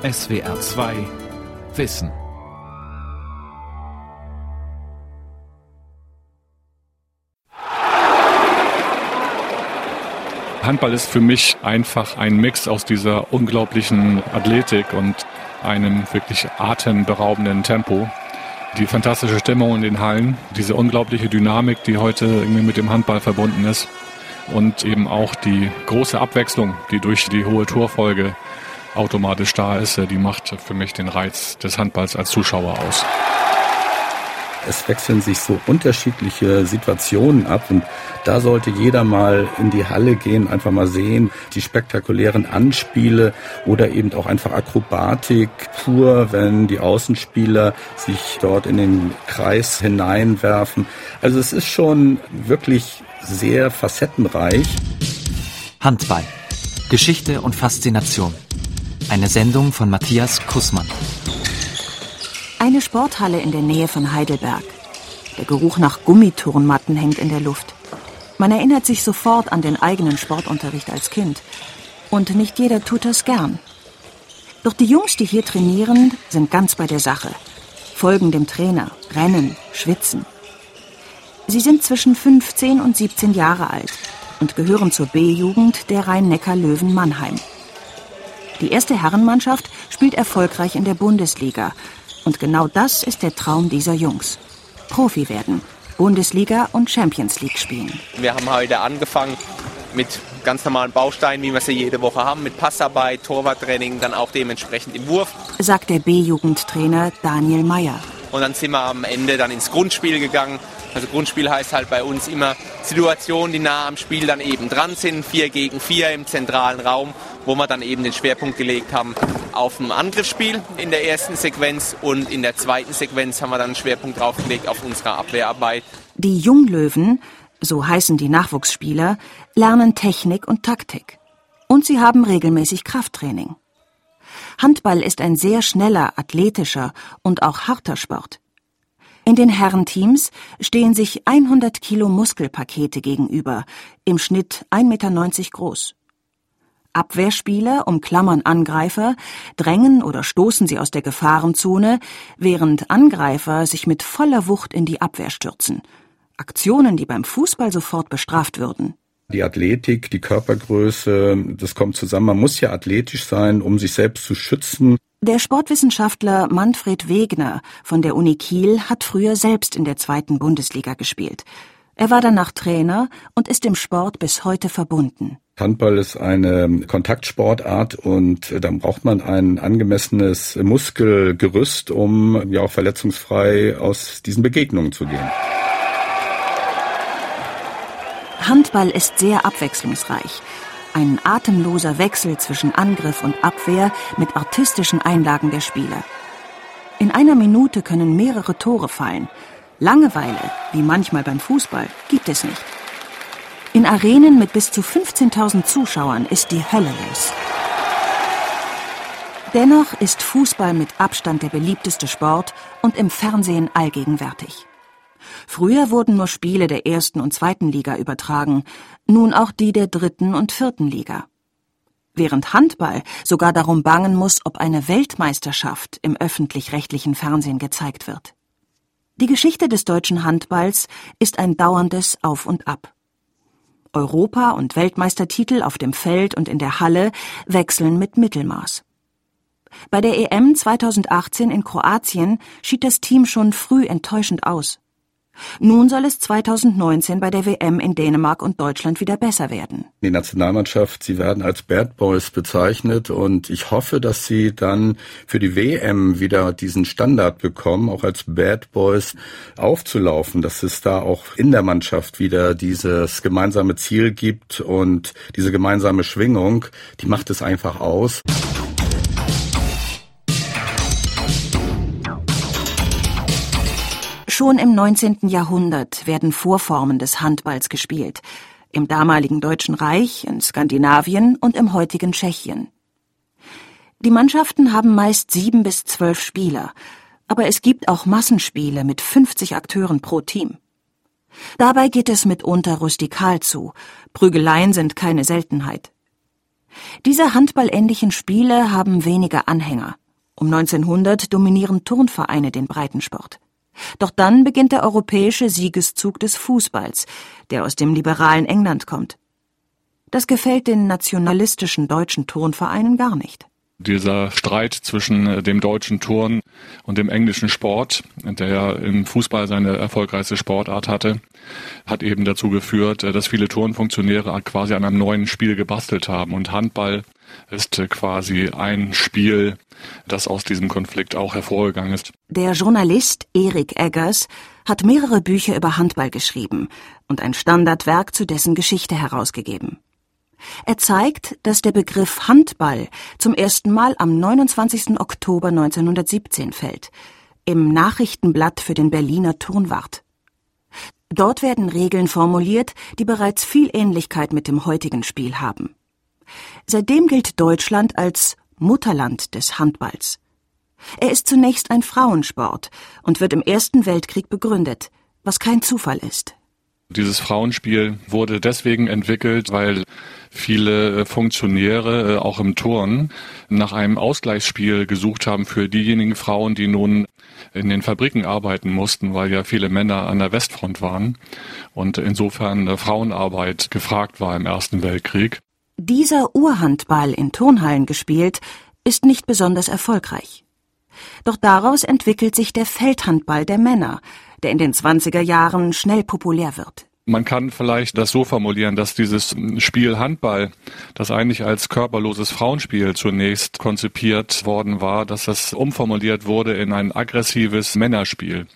SWR 2 Wissen. Handball ist für mich einfach ein Mix aus dieser unglaublichen Athletik und einem wirklich atemberaubenden Tempo. Die fantastische Stimmung in den Hallen, diese unglaubliche Dynamik, die heute irgendwie mit dem Handball verbunden ist und eben auch die große Abwechslung, die durch die hohe Torfolge automatisch da ist, die macht für mich den Reiz des Handballs als Zuschauer aus. Es wechseln sich so unterschiedliche Situationen ab und da sollte jeder mal in die Halle gehen, einfach mal sehen, die spektakulären Anspiele oder eben auch einfach Akrobatik pur, wenn die Außenspieler sich dort in den Kreis hineinwerfen. Also es ist schon wirklich sehr facettenreich. Handball. Geschichte und Faszination. Eine Sendung von Matthias Kussmann. Eine Sporthalle in der Nähe von Heidelberg. Der Geruch nach Gummiturnmatten hängt in der Luft. Man erinnert sich sofort an den eigenen Sportunterricht als Kind. Und nicht jeder tut das gern. Doch die Jungs, die hier trainieren, sind ganz bei der Sache. Folgen dem Trainer, rennen, schwitzen. Sie sind zwischen 15 und 17 Jahre alt und gehören zur B-Jugend der Rhein-Neckar-Löwen Mannheim. Die erste Herrenmannschaft spielt erfolgreich in der Bundesliga. Und genau das ist der Traum dieser Jungs. Profi werden, Bundesliga und Champions League spielen. Wir haben heute angefangen mit ganz normalen Bausteinen, wie wir sie jede Woche haben, mit Passarbeit, Torwarttraining, dann auch dementsprechend im Wurf. Sagt der B-Jugendtrainer Daniel Meyer. Und dann sind wir am Ende dann ins Grundspiel gegangen. Also Grundspiel heißt halt bei uns immer Situationen, die nah am Spiel dann eben dran sind, vier gegen vier im zentralen Raum, wo wir dann eben den Schwerpunkt gelegt haben auf ein Angriffsspiel in der ersten Sequenz und in der zweiten Sequenz haben wir dann einen Schwerpunkt draufgelegt auf unsere Abwehrarbeit. Die Junglöwen, so heißen die Nachwuchsspieler, lernen Technik und Taktik. Und sie haben regelmäßig Krafttraining. Handball ist ein sehr schneller, athletischer und auch harter Sport. In den Herrenteams stehen sich 100 Kilo Muskelpakete gegenüber, im Schnitt 1,90 Meter groß. Abwehrspieler umklammern Angreifer, drängen oder stoßen sie aus der Gefahrenzone, während Angreifer sich mit voller Wucht in die Abwehr stürzen. Aktionen, die beim Fußball sofort bestraft würden. Die Athletik, die Körpergröße, das kommt zusammen. Man muss ja athletisch sein, um sich selbst zu schützen. Der Sportwissenschaftler Manfred Wegner von der Uni Kiel hat früher selbst in der zweiten Bundesliga gespielt. Er war danach Trainer und ist dem Sport bis heute verbunden. Handball ist eine Kontaktsportart und dann braucht man ein angemessenes Muskelgerüst, um ja auch verletzungsfrei aus diesen Begegnungen zu gehen. Handball ist sehr abwechslungsreich. Ein atemloser Wechsel zwischen Angriff und Abwehr mit artistischen Einlagen der Spieler. In einer Minute können mehrere Tore fallen. Langeweile, wie manchmal beim Fußball, gibt es nicht. In Arenen mit bis zu 15.000 Zuschauern ist die Hölle los. Dennoch ist Fußball mit Abstand der beliebteste Sport und im Fernsehen allgegenwärtig. Früher wurden nur Spiele der ersten und zweiten Liga übertragen, nun auch die der dritten und vierten Liga. Während Handball sogar darum bangen muss, ob eine Weltmeisterschaft im öffentlich-rechtlichen Fernsehen gezeigt wird. Die Geschichte des deutschen Handballs ist ein dauerndes Auf und Ab. Europa- und Weltmeistertitel auf dem Feld und in der Halle wechseln mit Mittelmaß. Bei der EM 2018 in Kroatien schied das Team schon früh enttäuschend aus. Nun soll es 2019 bei der WM in Dänemark und Deutschland wieder besser werden. Die Nationalmannschaft, sie werden als Bad Boys bezeichnet und ich hoffe, dass sie dann für die WM wieder diesen Standard bekommen, auch als Bad Boys aufzulaufen, dass es da auch in der Mannschaft wieder dieses gemeinsame Ziel gibt und diese gemeinsame Schwingung, die macht es einfach aus. Schon im 19. Jahrhundert werden Vorformen des Handballs gespielt. Im damaligen Deutschen Reich, in Skandinavien und im heutigen Tschechien. Die Mannschaften haben meist sieben bis zwölf Spieler, aber es gibt auch Massenspiele mit 50 Akteuren pro Team. Dabei geht es mitunter rustikal zu. Prügeleien sind keine Seltenheit. Diese handballähnlichen Spiele haben wenige Anhänger. Um 1900 dominieren Turnvereine den Breitensport. Doch dann beginnt der europäische Siegeszug des Fußballs, der aus dem liberalen England kommt. Das gefällt den nationalistischen deutschen Turnvereinen gar nicht. Dieser Streit zwischen äh, dem deutschen Turn und dem englischen Sport, der ja im Fußball seine erfolgreichste Sportart hatte, hat eben dazu geführt, äh, dass viele Turnfunktionäre quasi an einem neuen Spiel gebastelt haben. Und Handball ist äh, quasi ein Spiel, das aus diesem Konflikt auch hervorgegangen ist. Der Journalist Erik Eggers hat mehrere Bücher über Handball geschrieben und ein Standardwerk zu dessen Geschichte herausgegeben. Er zeigt, dass der Begriff Handball zum ersten Mal am 29. Oktober 1917 fällt, im Nachrichtenblatt für den Berliner Turnwart. Dort werden Regeln formuliert, die bereits viel Ähnlichkeit mit dem heutigen Spiel haben. Seitdem gilt Deutschland als Mutterland des Handballs. Er ist zunächst ein Frauensport und wird im Ersten Weltkrieg begründet, was kein Zufall ist. Dieses Frauenspiel wurde deswegen entwickelt, weil viele äh, Funktionäre, äh, auch im Turn, nach einem Ausgleichsspiel gesucht haben für diejenigen Frauen, die nun in den Fabriken arbeiten mussten, weil ja viele Männer an der Westfront waren und insofern äh, Frauenarbeit gefragt war im Ersten Weltkrieg. Dieser Urhandball in Turnhallen gespielt, ist nicht besonders erfolgreich. Doch daraus entwickelt sich der Feldhandball der Männer, der in den 20er Jahren schnell populär wird. Man kann vielleicht das so formulieren, dass dieses Spiel Handball, das eigentlich als körperloses Frauenspiel zunächst konzipiert worden war, dass das umformuliert wurde in ein aggressives Männerspiel.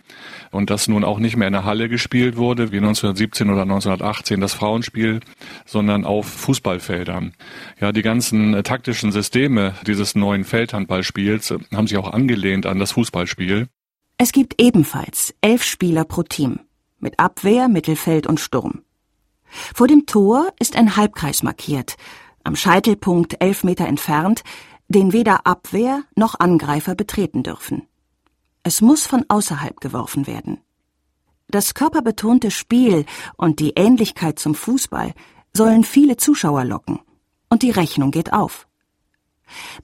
Und das nun auch nicht mehr in der Halle gespielt wurde, wie 1917 oder 1918 das Frauenspiel, sondern auf Fußballfeldern. Ja, die ganzen äh, taktischen Systeme dieses neuen Feldhandballspiels äh, haben sich auch angelehnt an das Fußballspiel. Es gibt ebenfalls elf Spieler pro Team mit Abwehr, Mittelfeld und Sturm. Vor dem Tor ist ein Halbkreis markiert, am Scheitelpunkt elf Meter entfernt, den weder Abwehr noch Angreifer betreten dürfen. Es muss von außerhalb geworfen werden. Das körperbetonte Spiel und die Ähnlichkeit zum Fußball sollen viele Zuschauer locken. Und die Rechnung geht auf.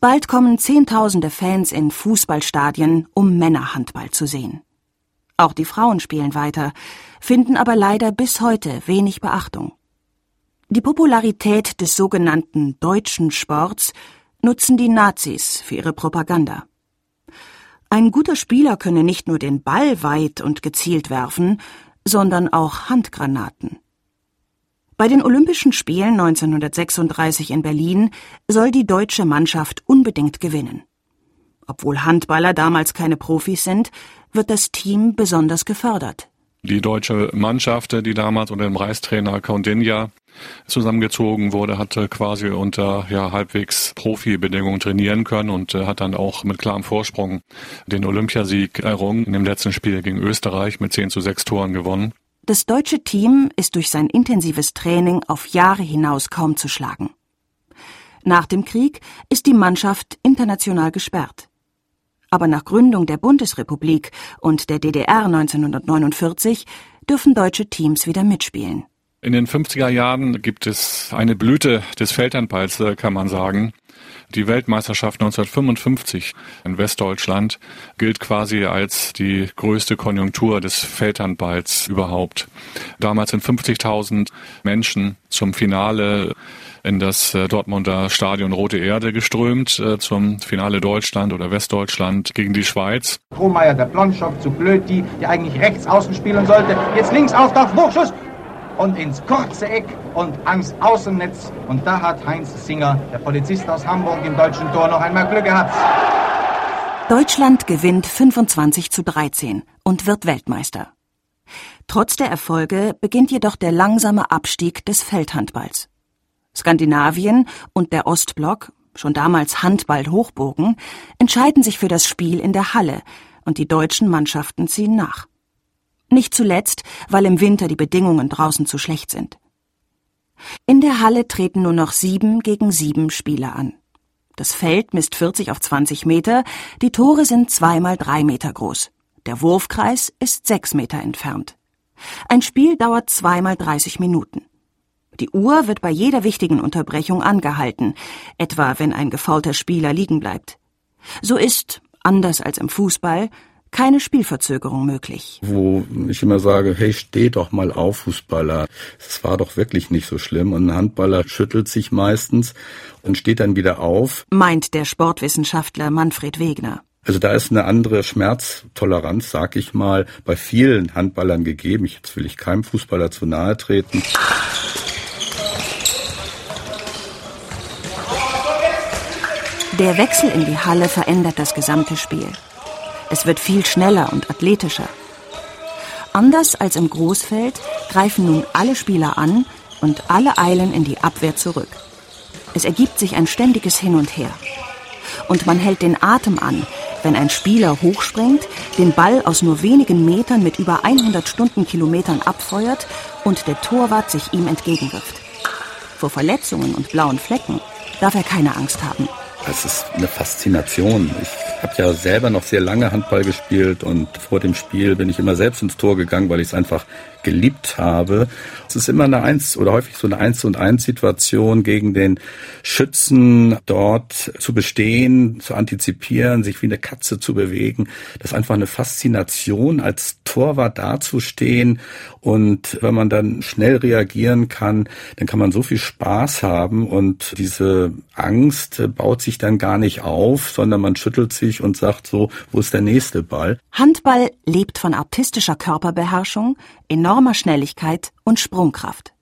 Bald kommen Zehntausende Fans in Fußballstadien, um Männerhandball zu sehen. Auch die Frauen spielen weiter, finden aber leider bis heute wenig Beachtung. Die Popularität des sogenannten deutschen Sports nutzen die Nazis für ihre Propaganda. Ein guter Spieler könne nicht nur den Ball weit und gezielt werfen, sondern auch Handgranaten. Bei den Olympischen Spielen 1936 in Berlin soll die deutsche Mannschaft unbedingt gewinnen. Obwohl Handballer damals keine Profis sind, wird das Team besonders gefördert. Die deutsche Mannschaft, die damals unter dem Reichstrainer Kaundinja zusammengezogen wurde, hatte quasi unter ja, halbwegs Profibedingungen trainieren können und äh, hat dann auch mit klarem Vorsprung den Olympiasieg errungen. In dem letzten Spiel gegen Österreich mit 10 zu 6 Toren gewonnen. Das deutsche Team ist durch sein intensives Training auf Jahre hinaus kaum zu schlagen. Nach dem Krieg ist die Mannschaft international gesperrt. Aber nach Gründung der Bundesrepublik und der DDR 1949 dürfen deutsche Teams wieder mitspielen. In den 50er Jahren gibt es eine Blüte des Feldhandballs, kann man sagen. Die Weltmeisterschaft 1955 in Westdeutschland gilt quasi als die größte Konjunktur des Feldhandballs überhaupt. Damals sind 50.000 Menschen zum Finale in das äh, Dortmunder Stadion Rote Erde geströmt äh, zum Finale Deutschland oder Westdeutschland gegen die Schweiz. Strohmeier, der Blonschow zu blöd, die, die eigentlich rechts außen spielen sollte. Jetzt links auftaucht, Hochschuss und ins kurze Eck und ans Außennetz. Und da hat Heinz Singer, der Polizist aus Hamburg im deutschen Tor, noch einmal Glück gehabt. Deutschland gewinnt 25 zu 13 und wird Weltmeister. Trotz der Erfolge beginnt jedoch der langsame Abstieg des Feldhandballs. Skandinavien und der Ostblock, schon damals Handball-Hochbogen, entscheiden sich für das Spiel in der Halle und die deutschen Mannschaften ziehen nach. Nicht zuletzt, weil im Winter die Bedingungen draußen zu schlecht sind. In der Halle treten nur noch sieben gegen sieben Spieler an. Das Feld misst 40 auf 20 Meter, die Tore sind zweimal drei Meter groß. Der Wurfkreis ist sechs Meter entfernt. Ein Spiel dauert zweimal 30 Minuten. Die Uhr wird bei jeder wichtigen Unterbrechung angehalten, etwa wenn ein gefaulter Spieler liegen bleibt. So ist, anders als im Fußball, keine Spielverzögerung möglich. Wo ich immer sage, hey, steh doch mal auf, Fußballer. Es war doch wirklich nicht so schlimm. Und ein Handballer schüttelt sich meistens und steht dann wieder auf. Meint der Sportwissenschaftler Manfred Wegner. Also da ist eine andere Schmerztoleranz, sag ich mal, bei vielen Handballern gegeben. Jetzt will ich keinem Fußballer zu nahe treten. Der Wechsel in die Halle verändert das gesamte Spiel. Es wird viel schneller und athletischer. Anders als im Großfeld greifen nun alle Spieler an und alle eilen in die Abwehr zurück. Es ergibt sich ein ständiges Hin und Her. Und man hält den Atem an, wenn ein Spieler hochspringt, den Ball aus nur wenigen Metern mit über 100 Stundenkilometern abfeuert und der Torwart sich ihm entgegenwirft. Vor Verletzungen und blauen Flecken darf er keine Angst haben. Es ist eine Faszination. Ich habe ja selber noch sehr lange Handball gespielt und vor dem Spiel bin ich immer selbst ins Tor gegangen, weil ich es einfach geliebt habe. Es ist immer eine Eins oder häufig so eine Eins und Eins Situation gegen den Schützen dort zu bestehen, zu antizipieren, sich wie eine Katze zu bewegen. Das ist einfach eine Faszination, als Torwart dazustehen und wenn man dann schnell reagieren kann, dann kann man so viel Spaß haben und diese Angst baut sich dann gar nicht auf, sondern man schüttelt sich und sagt so, wo ist der nächste Ball? Handball lebt von artistischer Körperbeherrschung, enormer Schnelligkeit und Sprungkraft.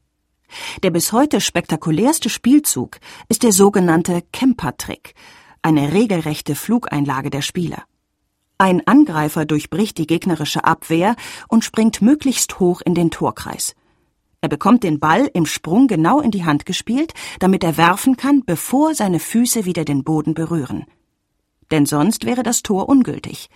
Der bis heute spektakulärste Spielzug ist der sogenannte Kemper-Trick, eine regelrechte Flugeinlage der Spieler. Ein Angreifer durchbricht die gegnerische Abwehr und springt möglichst hoch in den Torkreis. Er bekommt den Ball im Sprung genau in die Hand gespielt, damit er werfen kann, bevor seine Füße wieder den Boden berühren. Denn sonst wäre das Tor ungültig.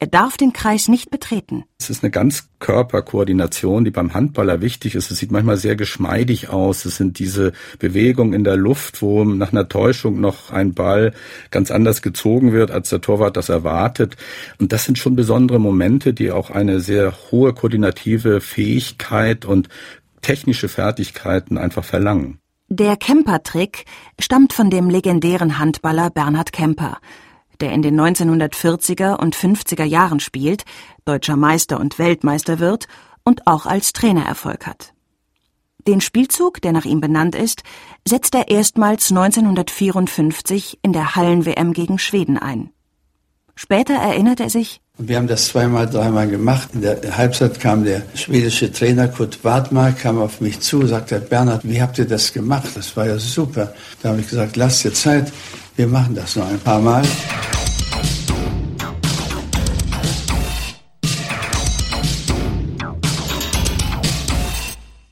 Er darf den Kreis nicht betreten. Es ist eine ganz Körperkoordination, die beim Handballer wichtig ist. Es sieht manchmal sehr geschmeidig aus. Es sind diese Bewegungen in der Luft, wo nach einer Täuschung noch ein Ball ganz anders gezogen wird, als der Torwart das erwartet. Und das sind schon besondere Momente, die auch eine sehr hohe koordinative Fähigkeit und technische Fertigkeiten einfach verlangen. Der Kemper-Trick stammt von dem legendären Handballer Bernhard Kemper der in den 1940er und 50er Jahren spielt, deutscher Meister und Weltmeister wird und auch als Trainer Erfolg hat. Den Spielzug, der nach ihm benannt ist, setzt er erstmals 1954 in der Hallen-WM gegen Schweden ein. Später erinnert er sich, wir haben das zweimal, dreimal gemacht. In der Halbzeit kam der schwedische Trainer Kurt Wartmark, kam auf mich zu, sagte, Bernhard, wie habt ihr das gemacht? Das war ja super. Da habe ich gesagt, lasst dir Zeit, wir machen das noch ein paar Mal.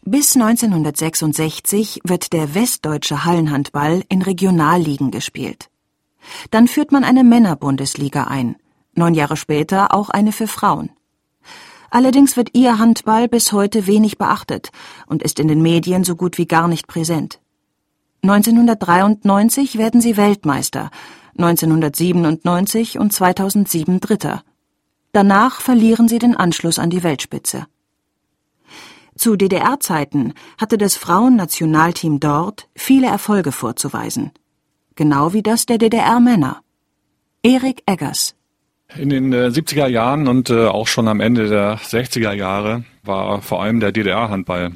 Bis 1966 wird der westdeutsche Hallenhandball in Regionalligen gespielt. Dann führt man eine Männerbundesliga ein, neun Jahre später auch eine für Frauen. Allerdings wird ihr Handball bis heute wenig beachtet und ist in den Medien so gut wie gar nicht präsent. 1993 werden sie Weltmeister, 1997 und 2007 Dritter. Danach verlieren sie den Anschluss an die Weltspitze. Zu DDR-Zeiten hatte das Frauennationalteam dort viele Erfolge vorzuweisen. Genau wie das der DDR-Männer. Erik Eggers. In den 70er Jahren und äh, auch schon am Ende der 60er Jahre war vor allem der DDR-Handball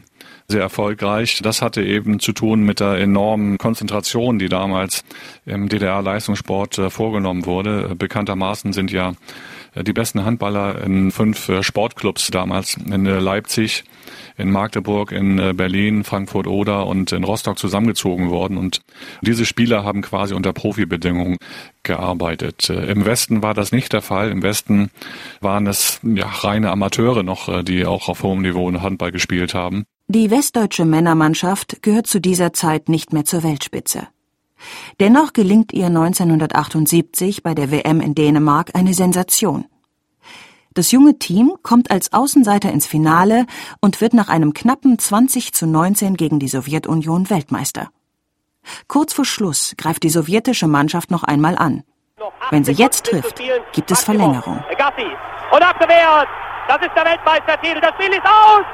sehr erfolgreich. Das hatte eben zu tun mit der enormen Konzentration, die damals im DDR-Leistungssport äh, vorgenommen wurde. Bekanntermaßen sind ja äh, die besten Handballer in fünf äh, Sportclubs damals in Leipzig, in Magdeburg, in Berlin, Frankfurt oder und in Rostock zusammengezogen worden. Und diese Spieler haben quasi unter Profibedingungen gearbeitet. Im Westen war das nicht der Fall. Im Westen waren es ja reine Amateure noch, die auch auf hohem Niveau Handball gespielt haben. Die westdeutsche Männermannschaft gehört zu dieser Zeit nicht mehr zur Weltspitze. Dennoch gelingt ihr 1978 bei der WM in Dänemark eine Sensation. Das junge Team kommt als Außenseiter ins Finale und wird nach einem knappen 20 zu 19 gegen die Sowjetunion Weltmeister. Kurz vor Schluss greift die sowjetische Mannschaft noch einmal an. Wenn sie jetzt trifft, gibt es Verlängerung. Und abgewehrt! Das ist der Weltmeistertitel. Das Spiel ist aus!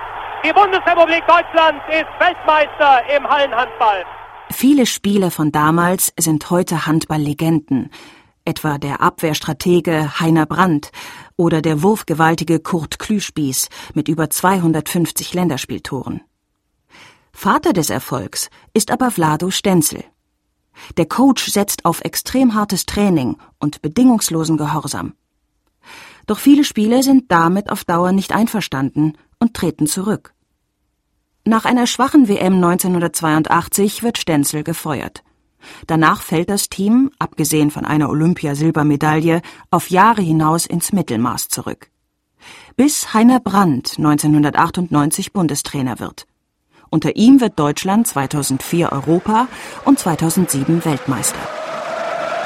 Die Bundesrepublik Deutschland ist Weltmeister im Hallenhandball. Viele Spiele von damals sind heute Handballlegenden, etwa der Abwehrstratege Heiner Brandt oder der wurfgewaltige Kurt Klüspieß mit über 250 Länderspieltoren. Vater des Erfolgs ist aber Vlado Stenzel. Der Coach setzt auf extrem hartes Training und bedingungslosen Gehorsam. Doch viele Spieler sind damit auf Dauer nicht einverstanden und treten zurück. Nach einer schwachen WM 1982 wird Stenzel gefeuert. Danach fällt das Team, abgesehen von einer Olympiasilbermedaille, auf Jahre hinaus ins Mittelmaß zurück. Bis Heiner Brandt 1998 Bundestrainer wird. Unter ihm wird Deutschland 2004 Europa und 2007 Weltmeister.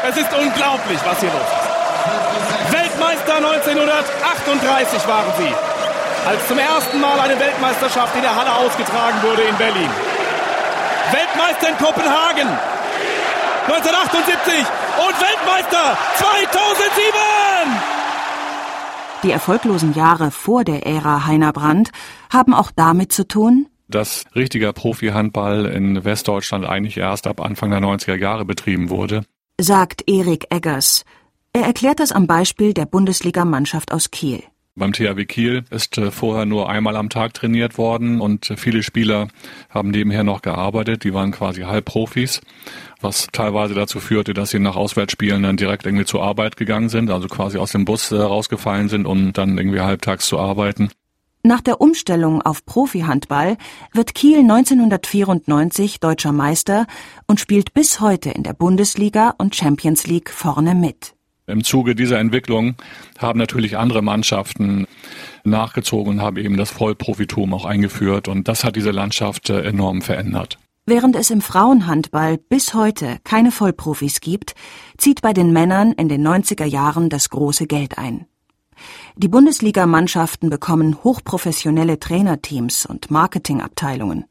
Es ist unglaublich, was hier los ist. Weltmeister 1938 waren sie als zum ersten Mal eine Weltmeisterschaft in der Halle ausgetragen wurde in Berlin. Weltmeister in Kopenhagen 1978 und Weltmeister 2007! Die erfolglosen Jahre vor der Ära Heiner Brandt haben auch damit zu tun, dass richtiger Profi-Handball in Westdeutschland eigentlich erst ab Anfang der 90er Jahre betrieben wurde, sagt Erik Eggers. Er erklärt das am Beispiel der Bundesligamannschaft aus Kiel. Beim THW Kiel ist äh, vorher nur einmal am Tag trainiert worden und viele Spieler haben nebenher noch gearbeitet. Die waren quasi Halbprofis, was teilweise dazu führte, dass sie nach Auswärtsspielen dann direkt irgendwie zur Arbeit gegangen sind, also quasi aus dem Bus äh, rausgefallen sind, um dann irgendwie halbtags zu arbeiten. Nach der Umstellung auf Profi-Handball wird Kiel 1994 deutscher Meister und spielt bis heute in der Bundesliga und Champions League vorne mit. Im Zuge dieser Entwicklung haben natürlich andere Mannschaften nachgezogen und haben eben das Vollprofitum auch eingeführt und das hat diese Landschaft äh, enorm verändert. Während es im Frauenhandball bis heute keine Vollprofis gibt, zieht bei den Männern in den 90er Jahren das große Geld ein. Die Bundesligamannschaften bekommen hochprofessionelle Trainerteams und Marketingabteilungen.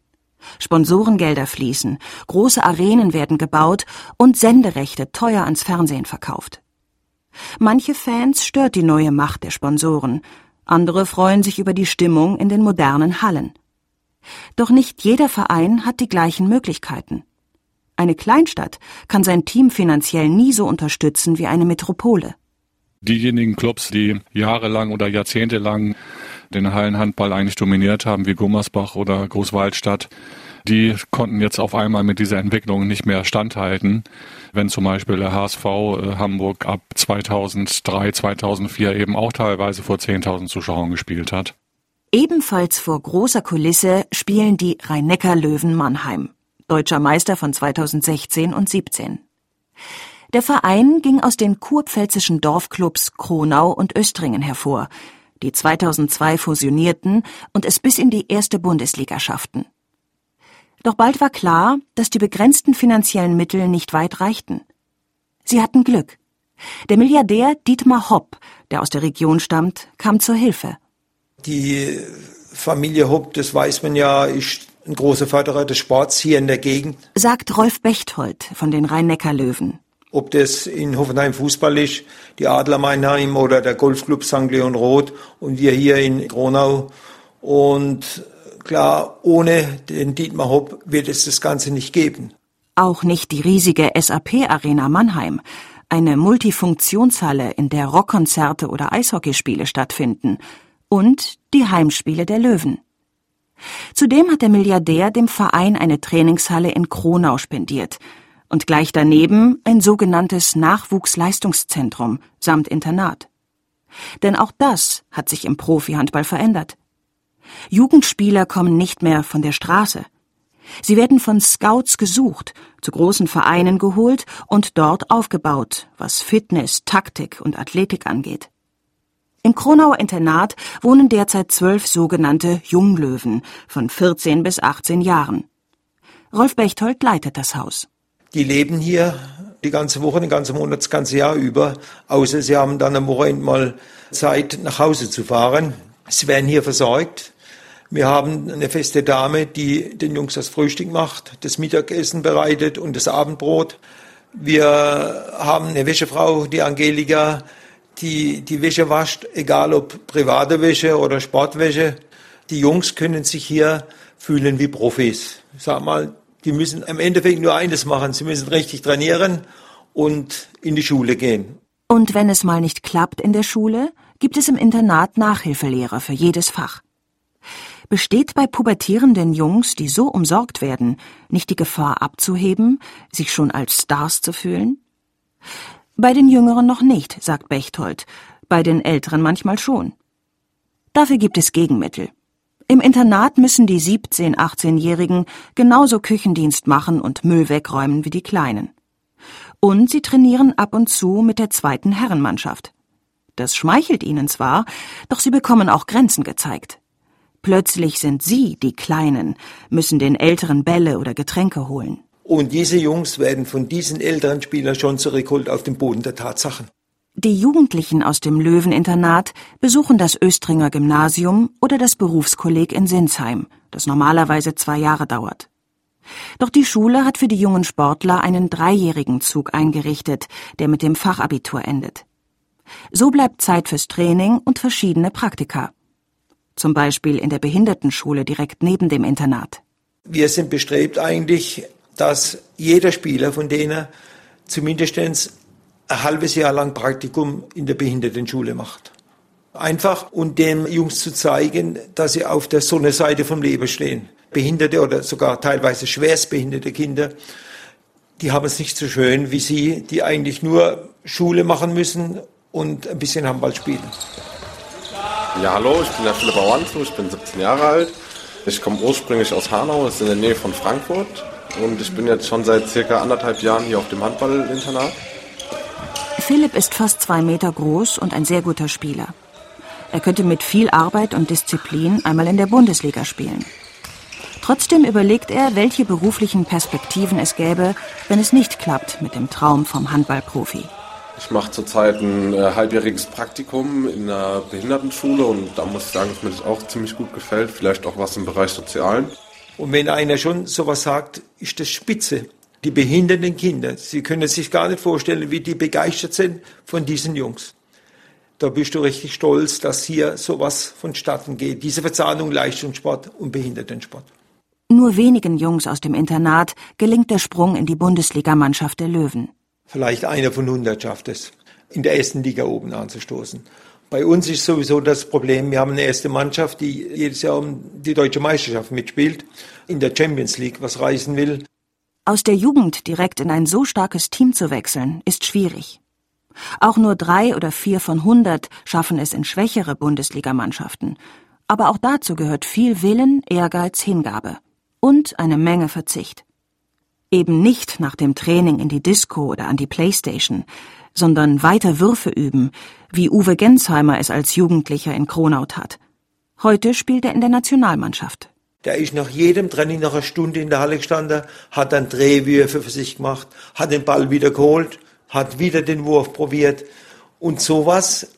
Sponsorengelder fließen, große Arenen werden gebaut und Senderechte teuer ans Fernsehen verkauft. Manche Fans stört die neue Macht der Sponsoren, andere freuen sich über die Stimmung in den modernen Hallen. Doch nicht jeder Verein hat die gleichen Möglichkeiten. Eine Kleinstadt kann sein Team finanziell nie so unterstützen wie eine Metropole. Diejenigen Clubs, die jahrelang oder jahrzehntelang den Hallenhandball eigentlich dominiert haben, wie Gummersbach oder Großwaldstadt, die konnten jetzt auf einmal mit dieser Entwicklung nicht mehr standhalten. Wenn zum Beispiel der HSV äh, Hamburg ab 2003, 2004 eben auch teilweise vor 10.000 Zuschauern gespielt hat. Ebenfalls vor großer Kulisse spielen die Rhein-Neckar-Löwen Mannheim, deutscher Meister von 2016 und 17. Der Verein ging aus den kurpfälzischen Dorfclubs Kronau und Östringen hervor, die 2002 fusionierten und es bis in die erste Bundesliga schafften. Doch bald war klar, dass die begrenzten finanziellen Mittel nicht weit reichten. Sie hatten Glück. Der Milliardär Dietmar Hopp, der aus der Region stammt, kam zur Hilfe. Die Familie Hopp, das weiß man ja, ist ein großer Förderer des Sports hier in der Gegend. Sagt Rolf Bechthold von den Rhein-Neckar-Löwen. Ob das in Hoffenheim Fußball ist, die Adler Meinheim oder der Golfclub St. Leon Roth und wir hier in Gronau. Und Klar, ohne den Dietmar Hopp wird es das Ganze nicht geben. Auch nicht die riesige SAP-Arena Mannheim, eine Multifunktionshalle, in der Rockkonzerte oder Eishockeyspiele stattfinden, und die Heimspiele der Löwen. Zudem hat der Milliardär dem Verein eine Trainingshalle in Kronau spendiert und gleich daneben ein sogenanntes Nachwuchsleistungszentrum samt Internat. Denn auch das hat sich im Profihandball verändert. Jugendspieler kommen nicht mehr von der Straße. Sie werden von Scouts gesucht, zu großen Vereinen geholt und dort aufgebaut, was Fitness, Taktik und Athletik angeht. Im Kronauer Internat wohnen derzeit zwölf sogenannte Junglöwen von 14 bis 18 Jahren. Rolf Bechtold leitet das Haus. Die leben hier die ganze Woche, den ganzen Monat, das ganze Jahr über, außer sie haben dann am Wochenende mal Zeit, nach Hause zu fahren. Sie werden hier versorgt. Wir haben eine feste Dame, die den Jungs das Frühstück macht, das Mittagessen bereitet und das Abendbrot. Wir haben eine Wäschefrau, die Angelika, die die Wäsche wascht, egal ob private Wäsche oder Sportwäsche. Die Jungs können sich hier fühlen wie Profis. sag mal, die müssen im Endeffekt nur eines machen. Sie müssen richtig trainieren und in die Schule gehen. Und wenn es mal nicht klappt in der Schule, gibt es im Internat Nachhilfelehrer für jedes Fach. Besteht bei pubertierenden Jungs, die so umsorgt werden, nicht die Gefahr abzuheben, sich schon als Stars zu fühlen? Bei den Jüngeren noch nicht, sagt Bechtold, bei den Älteren manchmal schon. Dafür gibt es Gegenmittel. Im Internat müssen die 17-, 18-Jährigen genauso Küchendienst machen und Müll wegräumen wie die Kleinen. Und sie trainieren ab und zu mit der zweiten Herrenmannschaft. Das schmeichelt ihnen zwar, doch sie bekommen auch Grenzen gezeigt. Plötzlich sind sie, die Kleinen, müssen den Älteren Bälle oder Getränke holen. Und diese Jungs werden von diesen älteren Spielern schon zurückgeholt auf den Boden der Tatsachen. Die Jugendlichen aus dem Löweninternat besuchen das Östringer Gymnasium oder das Berufskolleg in Sinsheim, das normalerweise zwei Jahre dauert. Doch die Schule hat für die jungen Sportler einen dreijährigen Zug eingerichtet, der mit dem Fachabitur endet. So bleibt Zeit fürs Training und verschiedene Praktika. Zum Beispiel in der Behindertenschule direkt neben dem Internat. Wir sind bestrebt eigentlich, dass jeder Spieler von denen zumindest ein halbes Jahr lang Praktikum in der Behindertenschule macht. Einfach, um den Jungs zu zeigen, dass sie auf der Sonnenseite vom Leben stehen. Behinderte oder sogar teilweise schwerstbehinderte Kinder, die haben es nicht so schön wie sie, die eigentlich nur Schule machen müssen und ein bisschen Handball spielen. Ja, hallo, ich bin der Philipp Awanzu, ich bin 17 Jahre alt. Ich komme ursprünglich aus Hanau, das ist in der Nähe von Frankfurt. Und ich bin jetzt schon seit circa anderthalb Jahren hier auf dem Handballinternat. Philipp ist fast zwei Meter groß und ein sehr guter Spieler. Er könnte mit viel Arbeit und Disziplin einmal in der Bundesliga spielen. Trotzdem überlegt er, welche beruflichen Perspektiven es gäbe, wenn es nicht klappt mit dem Traum vom Handballprofi. Ich mache zurzeit ein äh, halbjähriges Praktikum in einer Behindertenschule und da muss ich sagen, dass mir das auch ziemlich gut gefällt. Vielleicht auch was im Bereich Sozialen. Und wenn einer schon sowas sagt, ist das spitze die behinderten Kinder. Sie können sich gar nicht vorstellen, wie die begeistert sind von diesen Jungs. Da bist du richtig stolz, dass hier sowas vonstatten geht. Diese Verzahnung Leistungssport und Behindertensport. Nur wenigen Jungs aus dem Internat gelingt der Sprung in die Bundesligamannschaft der Löwen. Vielleicht einer von 100 schafft es, in der ersten Liga oben anzustoßen. Bei uns ist sowieso das Problem, wir haben eine erste Mannschaft, die jedes Jahr um die deutsche Meisterschaft mitspielt, in der Champions League was reisen will. Aus der Jugend direkt in ein so starkes Team zu wechseln, ist schwierig. Auch nur drei oder vier von hundert schaffen es in schwächere Bundesligamannschaften. Aber auch dazu gehört viel Willen, Ehrgeiz, Hingabe. Und eine Menge Verzicht. Eben nicht nach dem Training in die Disco oder an die Playstation, sondern weiter Würfe üben, wie Uwe Gensheimer es als Jugendlicher in Kronau tat. Heute spielt er in der Nationalmannschaft. Der ist nach jedem Training nach einer Stunde in der Halle gestanden, hat dann Drehwürfe für sich gemacht, hat den Ball wieder geholt, hat wieder den Wurf probiert. Und sowas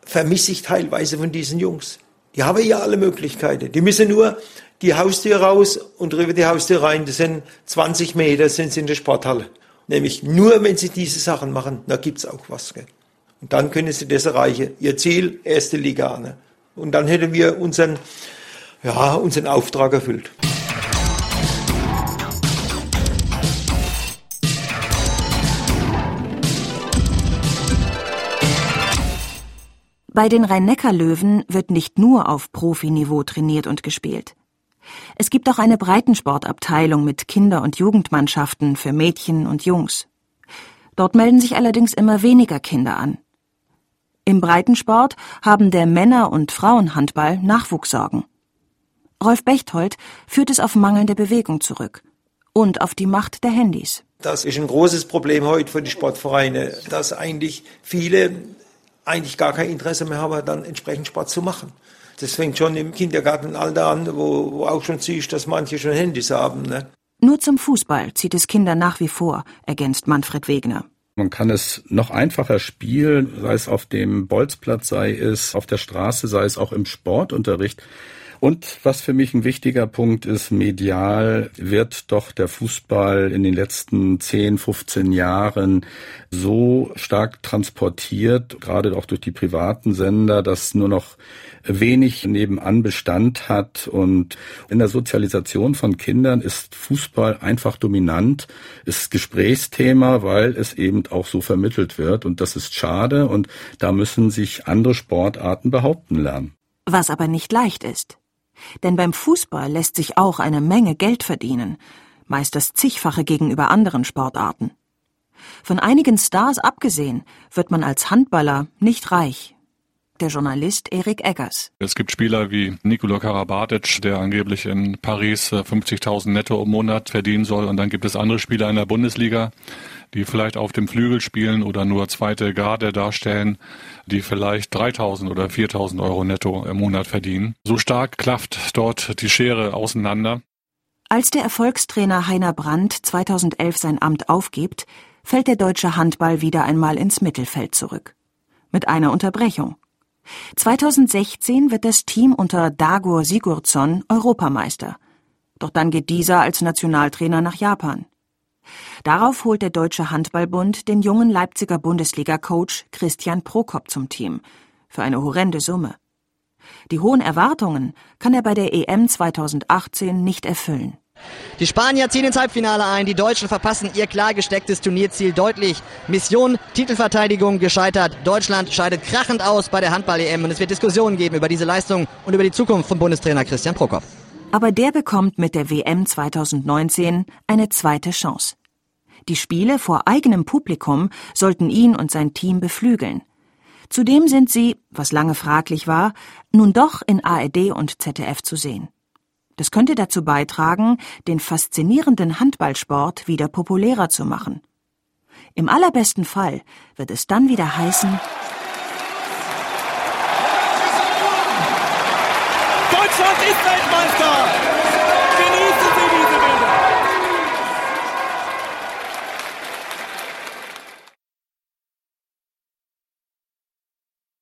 vermisse ich teilweise von diesen Jungs. Die haben ja alle Möglichkeiten. Die müssen nur die Haustür raus und drüber die Haustür rein. Das sind 20 Meter, sind sie in der Sporthalle. Nämlich nur, wenn sie diese Sachen machen, da gibt's auch was. Gell? Und dann können sie das erreichen. Ihr Ziel, erste Liga. Ne? Und dann hätten wir unseren ja, unseren Auftrag erfüllt. Bei den Rhein-Neckar-Löwen wird nicht nur auf Profiniveau trainiert und gespielt. Es gibt auch eine Breitensportabteilung mit Kinder- und Jugendmannschaften für Mädchen und Jungs. Dort melden sich allerdings immer weniger Kinder an. Im Breitensport haben der Männer- und Frauenhandball Nachwuchssorgen. Rolf Bechtold führt es auf mangelnde Bewegung zurück und auf die Macht der Handys. Das ist ein großes Problem heute für die Sportvereine, dass eigentlich viele eigentlich gar kein Interesse mehr haben, dann entsprechend Sport zu machen. Das fängt schon im Kindergartenalter an, wo, wo auch schon siehst, dass manche schon Handys haben. Ne? Nur zum Fußball zieht es Kinder nach wie vor, ergänzt Manfred Wegner. Man kann es noch einfacher spielen, sei es auf dem Bolzplatz, sei es auf der Straße, sei es auch im Sportunterricht. Und was für mich ein wichtiger Punkt ist, medial wird doch der Fußball in den letzten 10, 15 Jahren so stark transportiert, gerade auch durch die privaten Sender, dass nur noch wenig nebenan Bestand hat. Und in der Sozialisation von Kindern ist Fußball einfach dominant, ist Gesprächsthema, weil es eben auch so vermittelt wird. Und das ist schade und da müssen sich andere Sportarten behaupten lernen. Was aber nicht leicht ist. Denn beim Fußball lässt sich auch eine Menge Geld verdienen, meist das zigfache gegenüber anderen Sportarten. Von einigen Stars abgesehen wird man als Handballer nicht reich, der Journalist Erik Eggers. Es gibt Spieler wie Nikola Karabatic, der angeblich in Paris 50.000 äh, netto im Monat verdienen soll. Und dann gibt es andere Spieler in der Bundesliga, die vielleicht auf dem Flügel spielen oder nur zweite Garde darstellen, die vielleicht 3.000 oder 4.000 Euro netto im Monat verdienen. So stark klafft dort die Schere auseinander. Als der Erfolgstrainer Heiner Brandt 2011 sein Amt aufgibt, fällt der deutsche Handball wieder einmal ins Mittelfeld zurück. Mit einer Unterbrechung. 2016 wird das Team unter Dagur Sigurdsson Europameister. Doch dann geht dieser als Nationaltrainer nach Japan. Darauf holt der Deutsche Handballbund den jungen Leipziger Bundesliga-Coach Christian Prokop zum Team. Für eine horrende Summe. Die hohen Erwartungen kann er bei der EM 2018 nicht erfüllen. Die Spanier ziehen ins Halbfinale ein, die Deutschen verpassen ihr klar gestecktes Turnierziel deutlich. Mission Titelverteidigung gescheitert. Deutschland scheidet krachend aus bei der Handball-EM und es wird Diskussionen geben über diese Leistung und über die Zukunft von Bundestrainer Christian Prokop. Aber der bekommt mit der WM 2019 eine zweite Chance. Die Spiele vor eigenem Publikum sollten ihn und sein Team beflügeln. Zudem sind sie, was lange fraglich war, nun doch in ARD und ZDF zu sehen. Das könnte dazu beitragen, den faszinierenden Handballsport wieder populärer zu machen. Im allerbesten Fall wird es dann wieder heißen Deutschland ist Weltmeister!